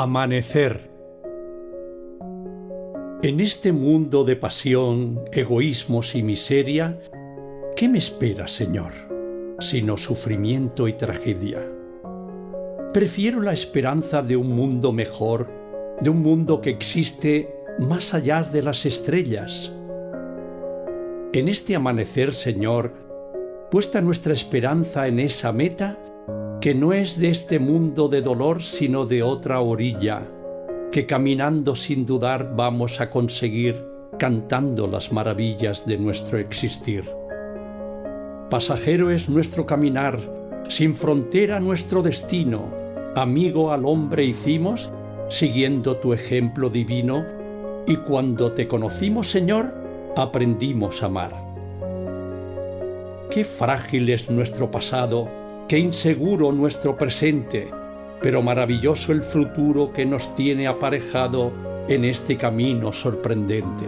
Amanecer. En este mundo de pasión, egoísmos y miseria, ¿qué me espera, Señor? Sino sufrimiento y tragedia. Prefiero la esperanza de un mundo mejor, de un mundo que existe más allá de las estrellas. En este amanecer, Señor, puesta nuestra esperanza en esa meta, que no es de este mundo de dolor sino de otra orilla, que caminando sin dudar vamos a conseguir cantando las maravillas de nuestro existir. Pasajero es nuestro caminar, sin frontera nuestro destino, amigo al hombre hicimos, siguiendo tu ejemplo divino, y cuando te conocimos, Señor, aprendimos a amar. Qué frágil es nuestro pasado, Qué inseguro nuestro presente, pero maravilloso el futuro que nos tiene aparejado en este camino sorprendente.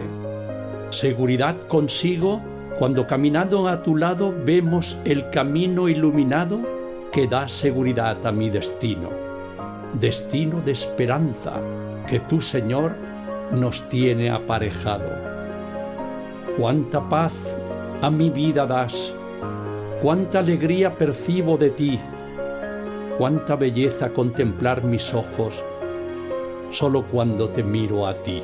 Seguridad consigo cuando caminando a tu lado vemos el camino iluminado que da seguridad a mi destino. Destino de esperanza que tú, Señor, nos tiene aparejado. Cuánta paz a mi vida das cuánta alegría percibo de ti, cuánta belleza contemplar mis ojos solo cuando te miro a ti.